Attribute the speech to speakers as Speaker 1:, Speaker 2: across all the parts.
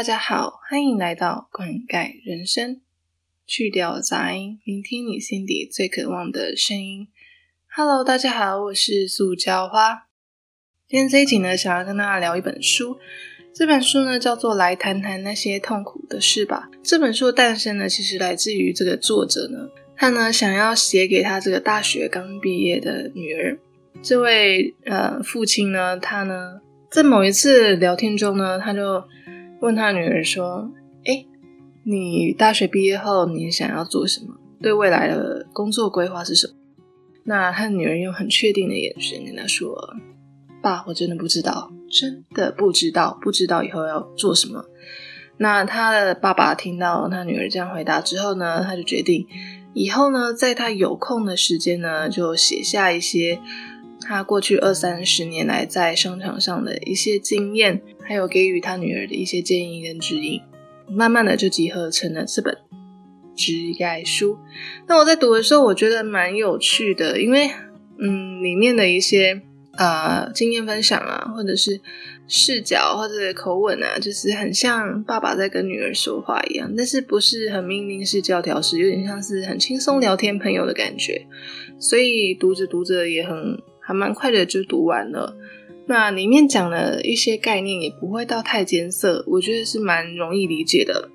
Speaker 1: 大家好，欢迎来到灌溉人生，去掉杂音，聆听你心底最渴望的声音。Hello，大家好，我是塑胶花。今天这一集呢，想要跟大家聊一本书。这本书呢，叫做《来谈谈那些痛苦的事吧》。这本书的诞生呢，其实来自于这个作者呢，他呢想要写给他这个大学刚毕业的女儿。这位呃父亲呢，他呢在某一次聊天中呢，他就。问他女儿说：“哎，你大学毕业后你想要做什么？对未来的工作规划是什么？”那他女儿用很确定的眼神跟他说：“爸，我真的不知道，真的不知道，不知道以后要做什么。”那他的爸爸听到他女儿这样回答之后呢，他就决定以后呢，在他有空的时间呢，就写下一些。他过去二三十年来在商场上的一些经验，还有给予他女儿的一些建议跟指引，慢慢的就集合成了这本职业书。那我在读的时候，我觉得蛮有趣的，因为嗯，里面的一些呃经验分享啊，或者是视角或者口吻啊，就是很像爸爸在跟女儿说话一样，但是不是很命令式教条式，有点像是很轻松聊天朋友的感觉，所以读着读着也很。还蛮快的就读完了，那里面讲的一些概念也不会到太艰涩，我觉得是蛮容易理解的。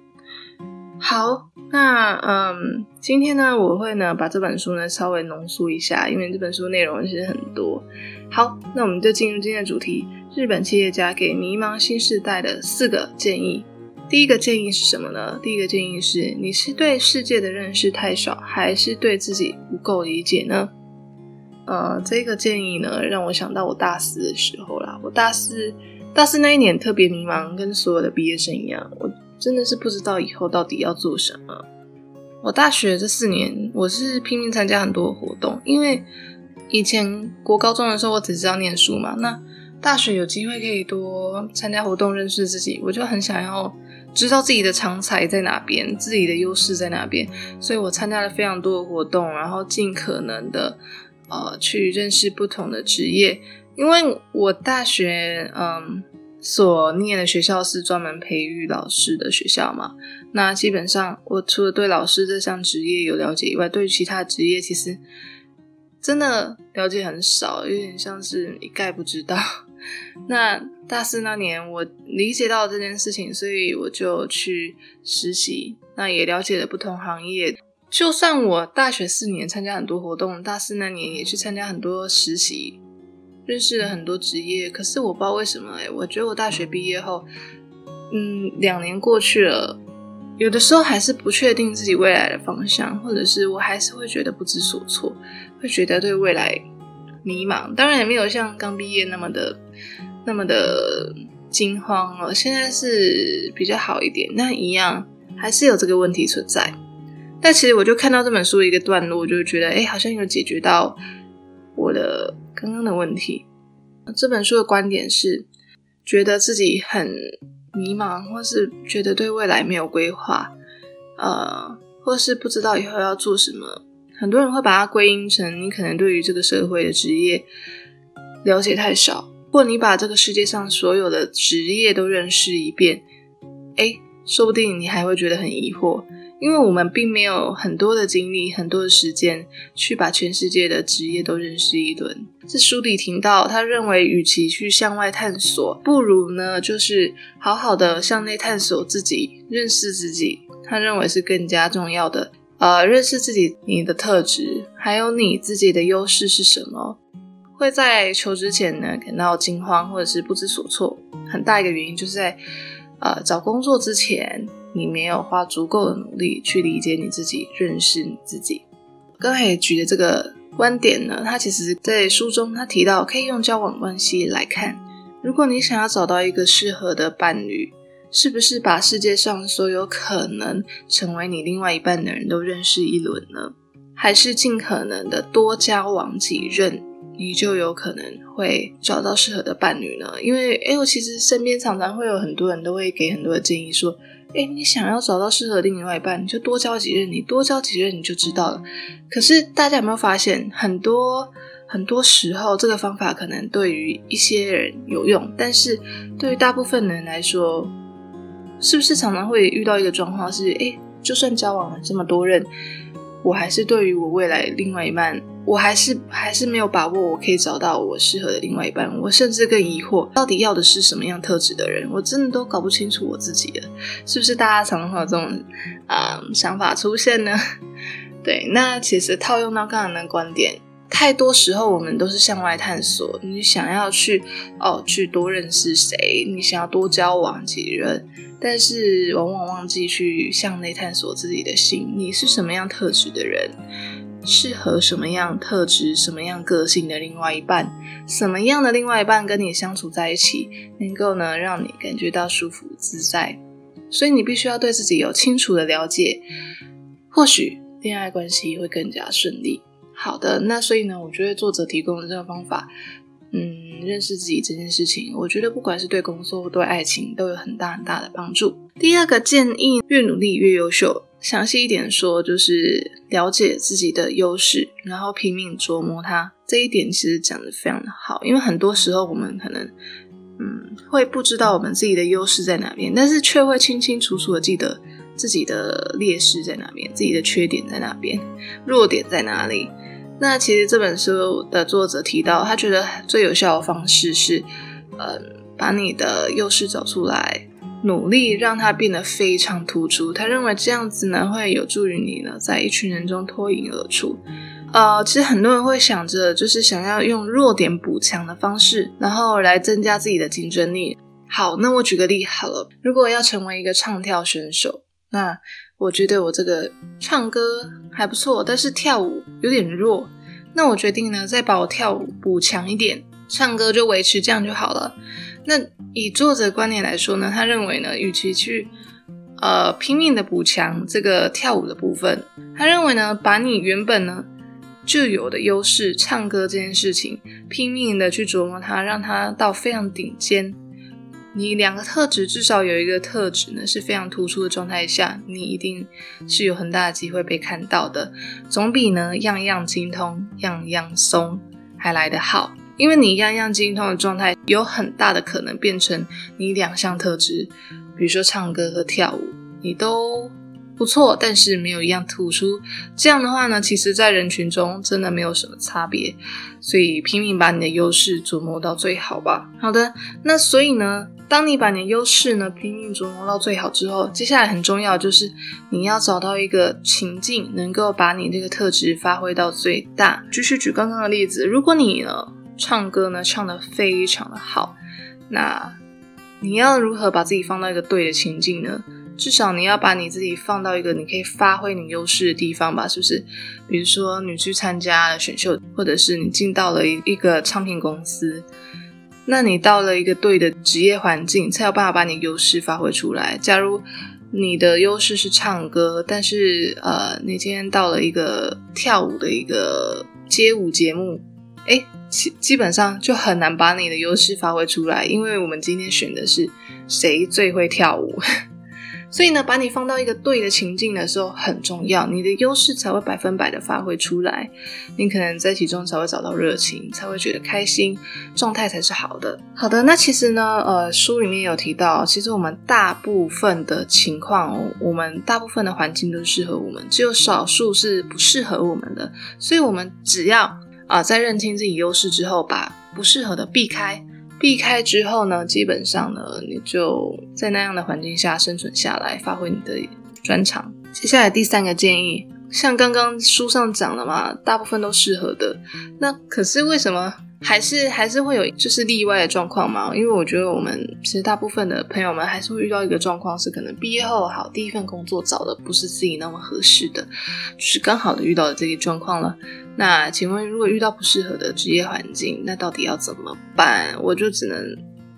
Speaker 1: 好，那嗯，今天呢，我会呢把这本书呢稍微浓缩一下，因为这本书内容其实很多。好，那我们就进入今天的主题：日本企业家给迷茫新时代的四个建议。第一个建议是什么呢？第一个建议是：你是对世界的认识太少，还是对自己不够理解呢？呃，这个建议呢，让我想到我大四的时候啦。我大四大四那一年特别迷茫，跟所有的毕业生一样，我真的是不知道以后到底要做什么。我大学这四年，我是拼命参加很多活动，因为以前国高中的时候，我只知道念书嘛。那大学有机会可以多参加活动，认识自己，我就很想要知道自己的长才在哪边，自己的优势在哪边，所以我参加了非常多的活动，然后尽可能的。呃，去认识不同的职业，因为我大学嗯所念的学校是专门培育老师的学校嘛。那基本上，我除了对老师这项职业有了解以外，对其他职业其实真的了解很少，有点像是一概不知道。那大四那年，我理解到这件事情，所以我就去实习，那也了解了不同行业。就算我大学四年参加很多活动，大四那年也去参加很多实习，认识了很多职业。可是我不知道为什么，哎，我觉得我大学毕业后，嗯，两年过去了，有的时候还是不确定自己未来的方向，或者是我还是会觉得不知所措，会觉得对未来迷茫。当然也没有像刚毕业那么的那么的惊慌了，现在是比较好一点，那一样还是有这个问题存在。但其实我就看到这本书一个段落，我就觉得，哎，好像有解决到我的刚刚的问题。这本书的观点是，觉得自己很迷茫，或是觉得对未来没有规划，呃，或是不知道以后要做什么。很多人会把它归因成你可能对于这个社会的职业了解太少，或你把这个世界上所有的职业都认识一遍，哎，说不定你还会觉得很疑惑。因为我们并没有很多的精力、很多的时间去把全世界的职业都认识一轮。这书里提到，他认为，与其去向外探索，不如呢，就是好好的向内探索自己，认识自己。他认为是更加重要的。呃，认识自己，你的特质，还有你自己的优势是什么？会在求职前呢感到惊慌或者是不知所措，很大一个原因就是在呃找工作之前。你没有花足够的努力去理解你自己、认识你自己。刚才举的这个观点呢，他其实在书中他提到，可以用交往关系来看。如果你想要找到一个适合的伴侣，是不是把世界上所有可能成为你另外一半的人都认识一轮呢？还是尽可能的多交往几任，你就有可能会找到适合的伴侣呢？因为，哎，我其实身边常常会有很多人都会给很多的建议说。哎，你想要找到适合另外一半，你就多交几任，你多交几任你就知道了。可是大家有没有发现，很多很多时候，这个方法可能对于一些人有用，但是对于大部分人来说，是不是常常会遇到一个状况是，哎，就算交往了这么多任，我还是对于我未来另外一半，我还是还是没有把握，我可以找到我适合的另外一半。我甚至更疑惑，到底要的是什么样特质的人？我真的都搞不清楚我自己了。是不是大家常常有这种啊想法出现呢？对，那其实套用到刚刚的观点。太多时候，我们都是向外探索，你想要去哦，去多认识谁，你想要多交往几人，但是往往忘记去向内探索自己的心。你是什么样特质的人，适合什么样特质、什么样个性的另外一半，什么样的另外一半跟你相处在一起，能够呢让你感觉到舒服自在。所以你必须要对自己有清楚的了解，或许恋爱关系会更加顺利。好的，那所以呢，我觉得作者提供的这个方法，嗯，认识自己这件事情，我觉得不管是对工作或对爱情都有很大很大的帮助。第二个建议，越努力越优秀。详细一点说，就是了解自己的优势，然后拼命琢磨它。这一点其实讲的非常的好，因为很多时候我们可能，嗯，会不知道我们自己的优势在哪边，但是却会清清楚楚的记得。自己的劣势在哪边？自己的缺点在哪边？弱点在哪里？那其实这本书的作者提到，他觉得最有效的方式是，呃，把你的优势找出来，努力让它变得非常突出。他认为这样子呢，会有助于你呢，在一群人中脱颖而出。呃，其实很多人会想着，就是想要用弱点补强的方式，然后来增加自己的竞争力。好，那我举个例好了，如果要成为一个唱跳选手。那我觉得我这个唱歌还不错，但是跳舞有点弱。那我决定呢，再把我跳舞补强一点，唱歌就维持这样就好了。那以作者观点来说呢，他认为呢，与其去呃拼命的补强这个跳舞的部分，他认为呢，把你原本呢就有的优势，唱歌这件事情，拼命的去琢磨它，让它到非常顶尖。你两个特质至少有一个特质呢是非常突出的状态下，你一定是有很大的机会被看到的，总比呢样样精通、样样松还来得好。因为你样样精通的状态，有很大的可能变成你两项特质，比如说唱歌和跳舞，你都。不错，但是没有一样突出。这样的话呢，其实，在人群中真的没有什么差别。所以，拼命把你的优势琢磨到最好吧。好的，那所以呢，当你把你的优势呢拼命琢磨到最好之后，接下来很重要就是你要找到一个情境，能够把你这个特质发挥到最大。继续举刚刚的例子，如果你呢唱歌呢唱的非常的好，那你要如何把自己放到一个对的情境呢？至少你要把你自己放到一个你可以发挥你优势的地方吧，是不是？比如说你去参加了选秀，或者是你进到了一一个唱片公司，那你到了一个对的职业环境，才有办法把你优势发挥出来。假如你的优势是唱歌，但是呃，你今天到了一个跳舞的一个街舞节目，哎，基基本上就很难把你的优势发挥出来，因为我们今天选的是谁最会跳舞。所以呢，把你放到一个对的情境的时候很重要，你的优势才会百分百的发挥出来，你可能在其中才会找到热情，才会觉得开心，状态才是好的。好的，那其实呢，呃，书里面有提到，其实我们大部分的情况，我们大部分的环境都适合我们，只有少数是不适合我们的。所以，我们只要啊，在认清自己优势之后，把不适合的避开。避开之后呢，基本上呢，你就在那样的环境下生存下来，发挥你的专长。接下来第三个建议，像刚刚书上讲的嘛，大部分都适合的。那可是为什么还是还是会有就是例外的状况嘛？因为我觉得我们其实大部分的朋友们还是会遇到一个状况，是可能毕业后好第一份工作找的不是自己那么合适的，就是刚好的遇到了这个状况了。那请问，如果遇到不适合的职业环境，那到底要怎么办？我就只能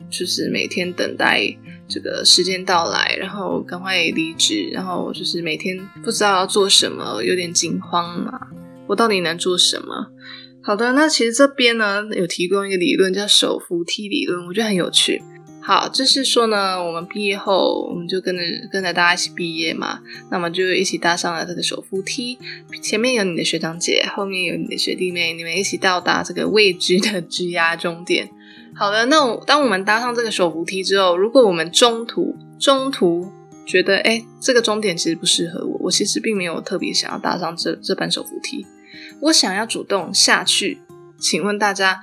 Speaker 1: 就是每天等待这个时间到来，然后赶快离职，然后就是每天不知道要做什么，有点惊慌嘛。我到底能做什么？好的，那其实这边呢有提供一个理论叫手扶梯理论，我觉得很有趣。好，就是说呢，我们毕业后，我们就跟着跟着大家一起毕业嘛，那么就一起搭上了这个手扶梯，前面有你的学长姐，后面有你的学弟妹，你们一起到达这个未知的枝桠终点。好的，那当我们搭上这个手扶梯之后，如果我们中途中途觉得，哎，这个终点其实不适合我，我其实并没有特别想要搭上这这班手扶梯，我想要主动下去。请问大家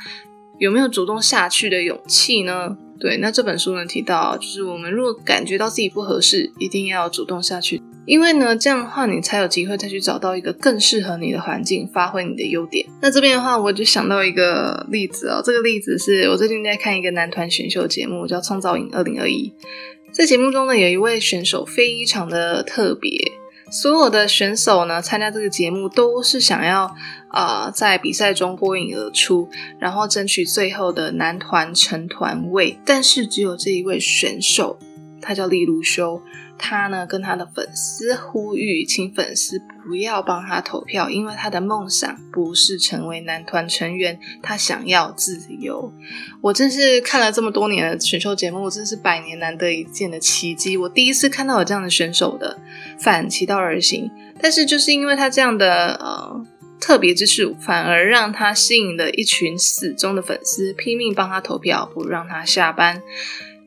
Speaker 1: 有没有主动下去的勇气呢？对，那这本书呢提到，就是我们如果感觉到自己不合适，一定要主动下去，因为呢，这样的话你才有机会再去找到一个更适合你的环境，发挥你的优点。那这边的话，我就想到一个例子哦，这个例子是我最近在看一个男团选秀节目，叫《创造营二零二一》。在节目中呢，有一位选手非常的特别。所有的选手呢，参加这个节目都是想要啊，在比赛中脱颖而出，然后争取最后的男团成团位。但是只有这一位选手，他叫利路修。他呢，跟他的粉丝呼吁，请粉丝不要帮他投票，因为他的梦想不是成为男团成员，他想要自由。我真是看了这么多年的选秀节目，真是百年难得一见的奇迹。我第一次看到有这样的选手的反其道而行，但是就是因为他这样的呃特别之处，反而让他吸引了一群死忠的粉丝，拼命帮他投票，不让他下班。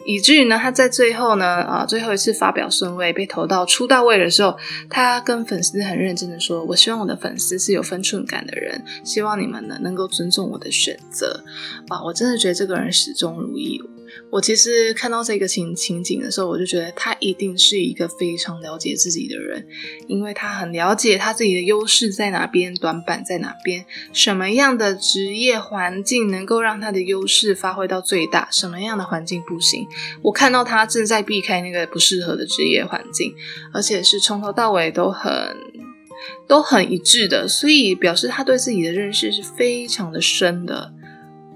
Speaker 1: 以至于呢，他在最后呢，啊，最后一次发表顺位被投到出道位的时候，他跟粉丝很认真的说：“我希望我的粉丝是有分寸感的人，希望你们呢能够尊重我的选择。”啊，我真的觉得这个人始终如一。我其实看到这个情情景的时候，我就觉得他一定是一个非常了解自己的人，因为他很了解他自己的优势在哪边，短板在哪边，什么样的职业环境能够让他的优势发挥到最大，什么样的环境不行。我看到他正在避开那个不适合的职业环境，而且是从头到尾都很都很一致的，所以表示他对自己的认识是非常的深的，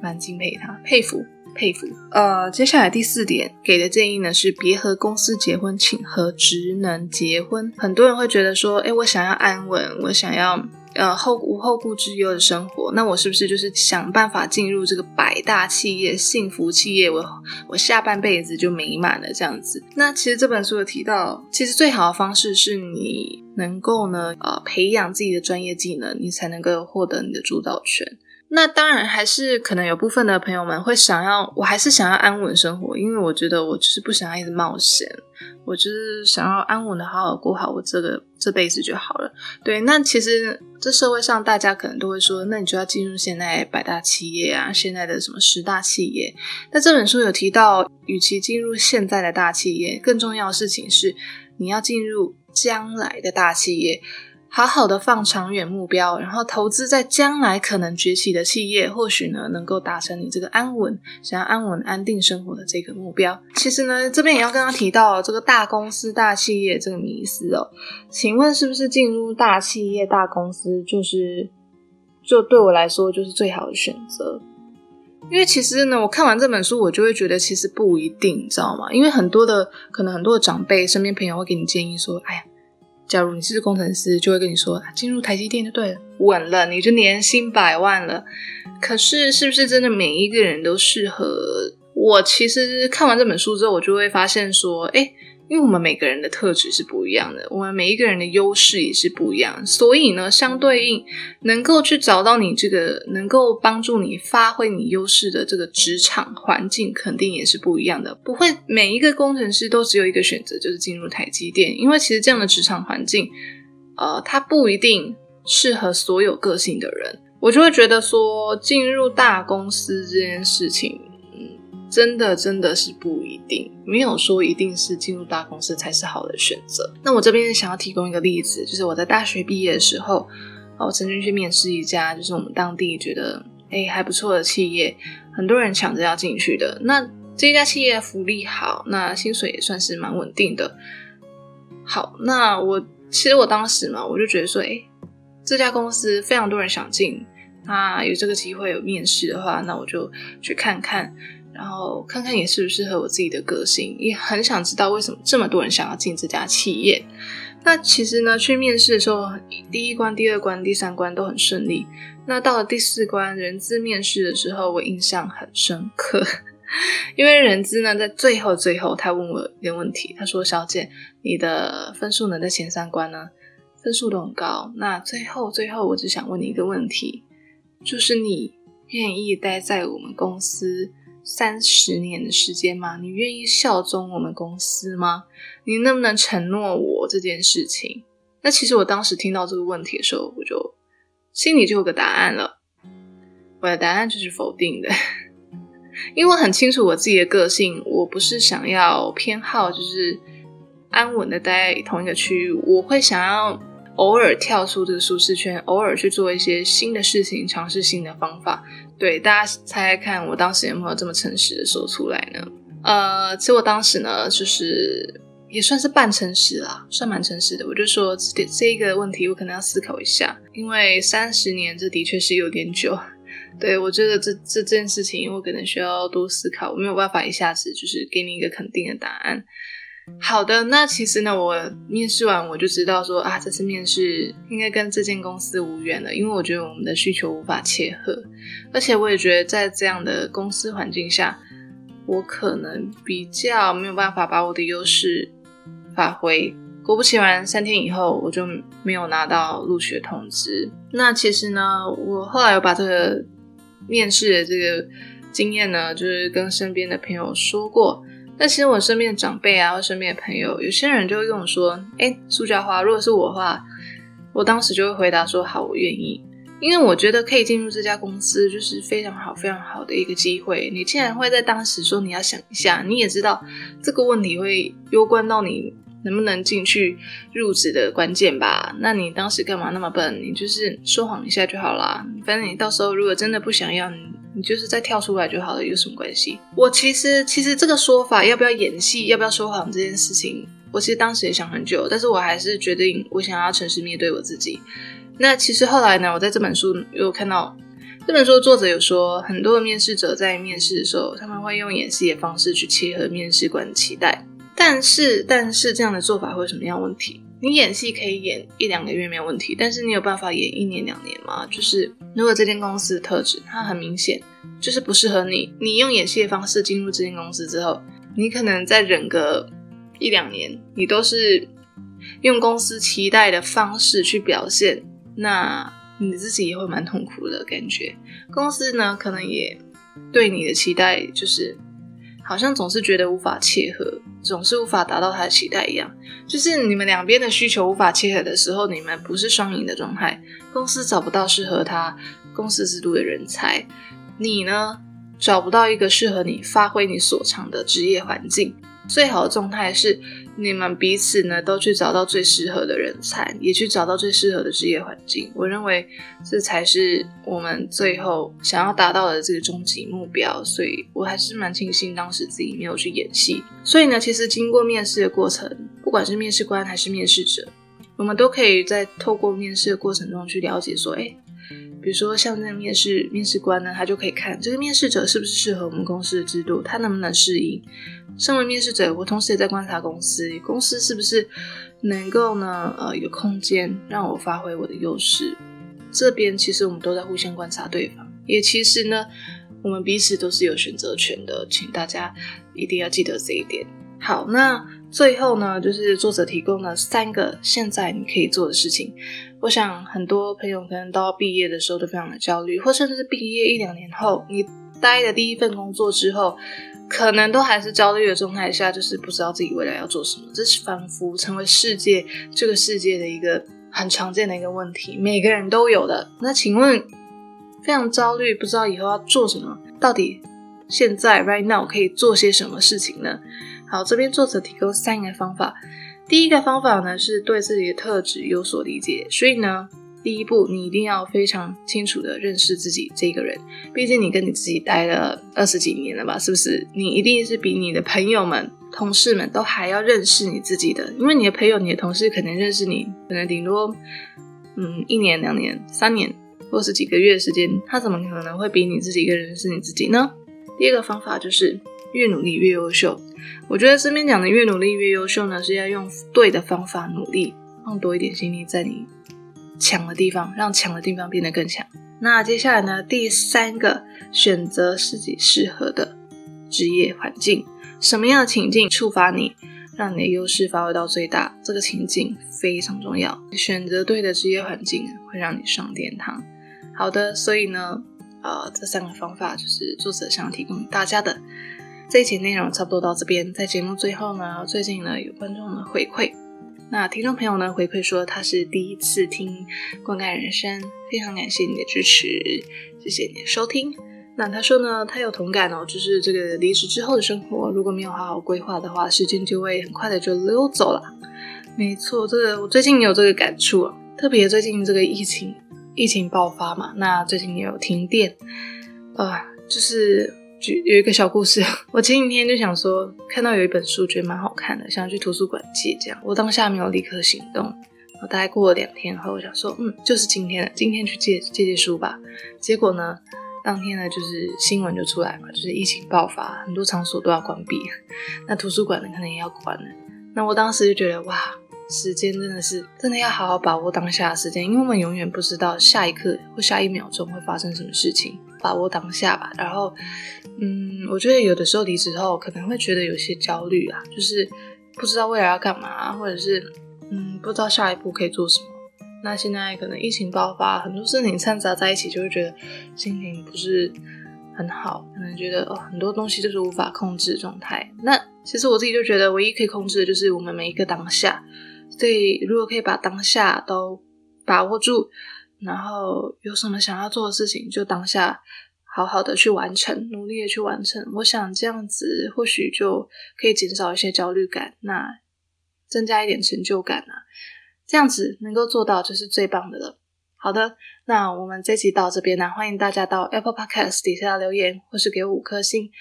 Speaker 1: 蛮敬佩他，佩服。佩服。呃，接下来第四点给的建议呢是别和公司结婚，请和职能结婚。很多人会觉得说，哎，我想要安稳，我想要呃后无后顾之忧的生活，那我是不是就是想办法进入这个百大企业、幸福企业，我我下半辈子就美满了这样子？那其实这本书有提到，其实最好的方式是你能够呢呃培养自己的专业技能，你才能够获得你的主导权。那当然还是可能有部分的朋友们会想要，我还是想要安稳生活，因为我觉得我就是不想要一直冒险，我就是想要安稳的好好过好我这个这辈子就好了。对，那其实这社会上大家可能都会说，那你就要进入现在百大企业啊，现在的什么十大企业。那这本书有提到，与其进入现在的大企业，更重要的事情是你要进入将来的大企业。好好的放长远目标，然后投资在将来可能崛起的企业，或许呢能够达成你这个安稳、想要安稳安定生活的这个目标。其实呢，这边也要跟他提到这个大公司、大企业这个迷思哦。请问是不是进入大企业、大公司就是就对我来说就是最好的选择？因为其实呢，我看完这本书，我就会觉得其实不一定，你知道吗？因为很多的可能很多的长辈、身边朋友会给你建议说：“哎呀。”假如你是工程师，就会跟你说进入台积电就对了，稳了，你就年薪百万了。可是，是不是真的每一个人都适合？我其实看完这本书之后，我就会发现说，哎。因为我们每个人的特质是不一样的，我们每一个人的优势也是不一样，所以呢，相对应能够去找到你这个能够帮助你发挥你优势的这个职场环境，肯定也是不一样的。不会每一个工程师都只有一个选择，就是进入台积电，因为其实这样的职场环境，呃，它不一定适合所有个性的人。我就会觉得说，进入大公司这件事情。真的真的是不一定，没有说一定是进入大公司才是好的选择。那我这边想要提供一个例子，就是我在大学毕业的时候，我曾经去面试一家，就是我们当地觉得哎还不错的企业，很多人抢着要进去的。那这家企业福利好，那薪水也算是蛮稳定的。好，那我其实我当时嘛，我就觉得说，哎，这家公司非常多人想进，那有这个机会有面试的话，那我就去看看。然后看看也适不适合我自己的个性，也很想知道为什么这么多人想要进这家企业。那其实呢，去面试的时候，第一关、第二关、第三关都很顺利。那到了第四关人资面试的时候，我印象很深刻，因为人资呢在最后最后，他问我一个问题，他说：“小姐，你的分数呢在前三关呢，分数都很高。那最后最后，我只想问你一个问题，就是你愿意待在我们公司？”三十年的时间吗？你愿意效忠我们公司吗？你能不能承诺我这件事情？那其实我当时听到这个问题的时候，我就心里就有个答案了。我的答案就是否定的，因为我很清楚我自己的个性，我不是想要偏好就是安稳的待在同一个区域，我会想要偶尔跳出这个舒适圈，偶尔去做一些新的事情，尝试新的方法。对，大家猜猜看，我当时有没有这么诚实的说出来呢？呃，其实我当时呢，就是也算是半诚实啦，算蛮诚实的。我就说这这一个问题，我可能要思考一下，因为三十年这的确是有点久。对，我觉得这这件事情，我可能需要多思考，我没有办法一下子就是给你一个肯定的答案。好的，那其实呢，我面试完我就知道说啊，这次面试应该跟这间公司无缘了，因为我觉得我们的需求无法切合，而且我也觉得在这样的公司环境下，我可能比较没有办法把我的优势发挥。果不其然，三天以后我就没有拿到录取通知。那其实呢，我后来有把这个。面试的这个经验呢，就是跟身边的朋友说过。但其实我身边的长辈啊，或身边的朋友，有些人就会跟我说：“哎，苏家花，如果是我的话，我当时就会回答说：好，我愿意，因为我觉得可以进入这家公司，就是非常好、非常好的一个机会。你既然会在当时说你要想一下，你也知道这个问题会攸关到你。”能不能进去入职的关键吧？那你当时干嘛那么笨？你就是说谎一下就好啦。反正你到时候如果真的不想要，你你就是再跳出来就好了，有什么关系？我其实其实这个说法要不要演戏，要不要说谎这件事情，我其实当时也想很久，但是我还是决定我想要诚实面对我自己。那其实后来呢，我在这本书有看到这本书的作者有说，很多的面试者在面试的时候，他们会用演戏的方式去切合面试官的期待。但是，但是这样的做法会有什么样问题？你演戏可以演一两个月没有问题，但是你有办法演一年两年吗？就是如果这间公司的特质它很明显就是不适合你，你用演戏的方式进入这间公司之后，你可能再忍个一两年，你都是用公司期待的方式去表现，那你自己也会蛮痛苦的感觉。公司呢，可能也对你的期待就是。好像总是觉得无法切合，总是无法达到他的期待一样。就是你们两边的需求无法切合的时候，你们不是双赢的状态。公司找不到适合他公司制度的人才，你呢找不到一个适合你发挥你所长的职业环境。最好的状态是。你们彼此呢，都去找到最适合的人才，也去找到最适合的职业环境。我认为这才是我们最后想要达到的这个终极目标。所以我还是蛮庆幸当时自己没有去演戏。所以呢，其实经过面试的过程，不管是面试官还是面试者，我们都可以在透过面试的过程中去了解说，哎。比如说，像那面试面试官呢，他就可以看这个面试者是不是适合我们公司的制度，他能不能适应。身为面试者，我同时也在观察公司，公司是不是能够呢？呃，有空间让我发挥我的优势。这边其实我们都在互相观察对方，也其实呢，我们彼此都是有选择权的，请大家一定要记得这一点。好，那最后呢，就是作者提供了三个现在你可以做的事情。我想很多朋友可能到毕业的时候都非常的焦虑，或甚至是毕业一两年后，你待的第一份工作之后，可能都还是焦虑的状态下，就是不知道自己未来要做什么。这是仿佛成为世界这个世界的一个很常见的一个问题，每个人都有的。那请问，非常焦虑，不知道以后要做什么，到底现在 right now 可以做些什么事情呢？好，这边作者提供三个方法。第一个方法呢，是对自己的特质有所理解。所以呢，第一步你一定要非常清楚的认识自己这个人。毕竟你跟你自己待了二十几年了吧，是不是？你一定是比你的朋友们、同事们都还要认识你自己的。因为你的朋友、你的同事可能认识你，可能顶多嗯一年、两年、三年，或是几个月的时间，他怎么可能会比你自己更认识你自己呢？第二个方法就是越努力越优秀。我觉得这边讲的越努力越优秀呢，是要用对的方法努力，放多一点心力在你强的地方，让强的地方变得更强。那接下来呢，第三个选择自己适合的职业环境，什么样的情境触发你，让你的优势发挥到最大？这个情境非常重要，选择对的职业环境会让你上天堂。好的，所以呢。呃，这三个方法就是作者想提供大家的。这一期内容差不多到这边，在节目最后呢，最近呢有观众的回馈，那听众朋友呢回馈说他是第一次听《灌溉人生》，非常感谢你的支持，谢谢你的收听。那他说呢，他有同感哦，就是这个离职之后的生活，如果没有好好规划的话，时间就会很快的就溜走了。没错，这个我最近也有这个感触啊，特别最近这个疫情。疫情爆发嘛，那最近也有停电，呃，就是就有一个小故事。我前几天就想说，看到有一本书觉得蛮好看的，想去图书馆借，这样我当下没有立刻行动。我大概过了两天后，我想说，嗯，就是今天了，今天去借借借书吧。结果呢，当天呢，就是新闻就出来嘛，就是疫情爆发，很多场所都要关闭，那图书馆呢可能也要关了。那我当时就觉得，哇。时间真的是真的要好好把握当下的时间，因为我们永远不知道下一刻或下一秒钟会发生什么事情。把握当下吧。然后，嗯，我觉得有的时候离职后可能会觉得有些焦虑啊，就是不知道未来要干嘛，或者是嗯不知道下一步可以做什么。那现在可能疫情爆发，很多事情掺杂在一起，就会觉得心情不是很好，可能觉得哦很多东西就是无法控制状态。那其实我自己就觉得，唯一可以控制的就是我们每一个当下。所以，如果可以把当下都把握住，然后有什么想要做的事情，就当下好好的去完成，努力的去完成。我想这样子或许就可以减少一些焦虑感，那增加一点成就感啊。这样子能够做到就是最棒的了。好的，那我们这期到这边呢，欢迎大家到 Apple Podcast 底下留言，或是给五颗星，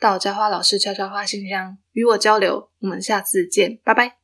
Speaker 1: 到浇花老师悄悄话信箱与我交流。我们下次见，拜拜。